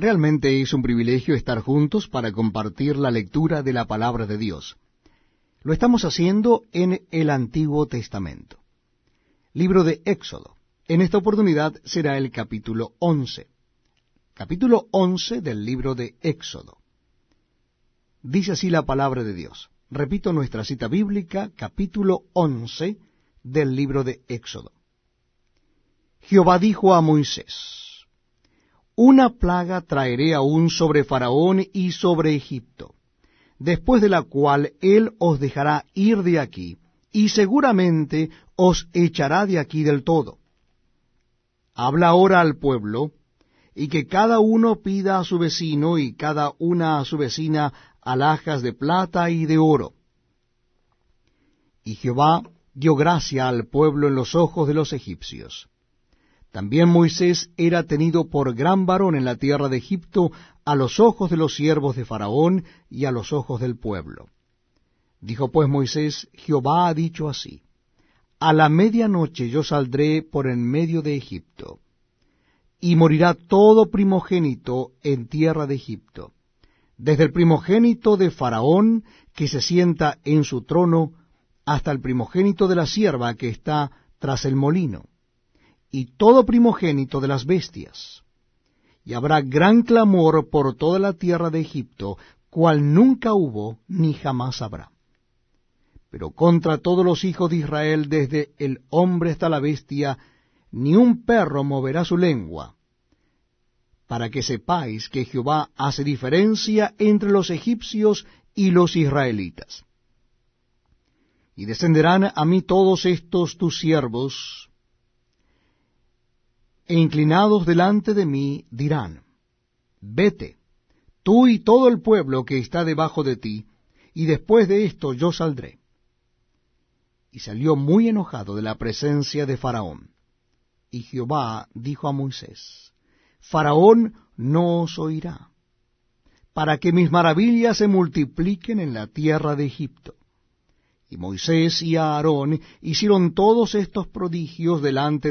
Realmente es un privilegio estar juntos para compartir la lectura de la palabra de Dios. Lo estamos haciendo en el Antiguo Testamento. Libro de Éxodo. En esta oportunidad será el capítulo 11. Capítulo 11 del libro de Éxodo. Dice así la palabra de Dios. Repito nuestra cita bíblica, capítulo 11 del libro de Éxodo. Jehová dijo a Moisés, Una plaga traeré aún sobre Faraón y sobre Egipto, después de la cual él os dejará ir de aquí, y seguramente os echará de aquí del todo. Habla ahora al pueblo, y que cada uno pida a su vecino y cada una a su vecina alhajas de plata y de oro. Y Jehová dio gracia al pueblo en los ojos de los egipcios. También Moisés era tenido por gran varón en la tierra de Egipto a los ojos de los siervos de Faraón y a los ojos del pueblo. Dijo pues Moisés, Jehová ha dicho así, A la medianoche yo saldré por en medio de Egipto, y morirá todo primogénito en tierra de Egipto, desde el primogénito de Faraón que se sienta en su trono, hasta el primogénito de la sierva que está tras el molino y todo primogénito de las bestias. Y habrá gran clamor por toda la tierra de Egipto, cual nunca hubo ni jamás habrá. Pero contra todos los hijos de Israel, desde el hombre hasta la bestia, ni un perro moverá su lengua, para que sepáis que Jehová hace diferencia entre los egipcios y los israelitas. Y descenderán a mí todos estos tus siervos, e inclinados delante de mí dirán, Vete, tú y todo el pueblo que está debajo de ti, y después de esto yo saldré. Y salió muy enojado de la presencia de Faraón. Y Jehová dijo a Moisés, Faraón no os oirá, para que mis maravillas se multipliquen en la tierra de Egipto. Y Moisés y Aarón hicieron todos estos prodigios delante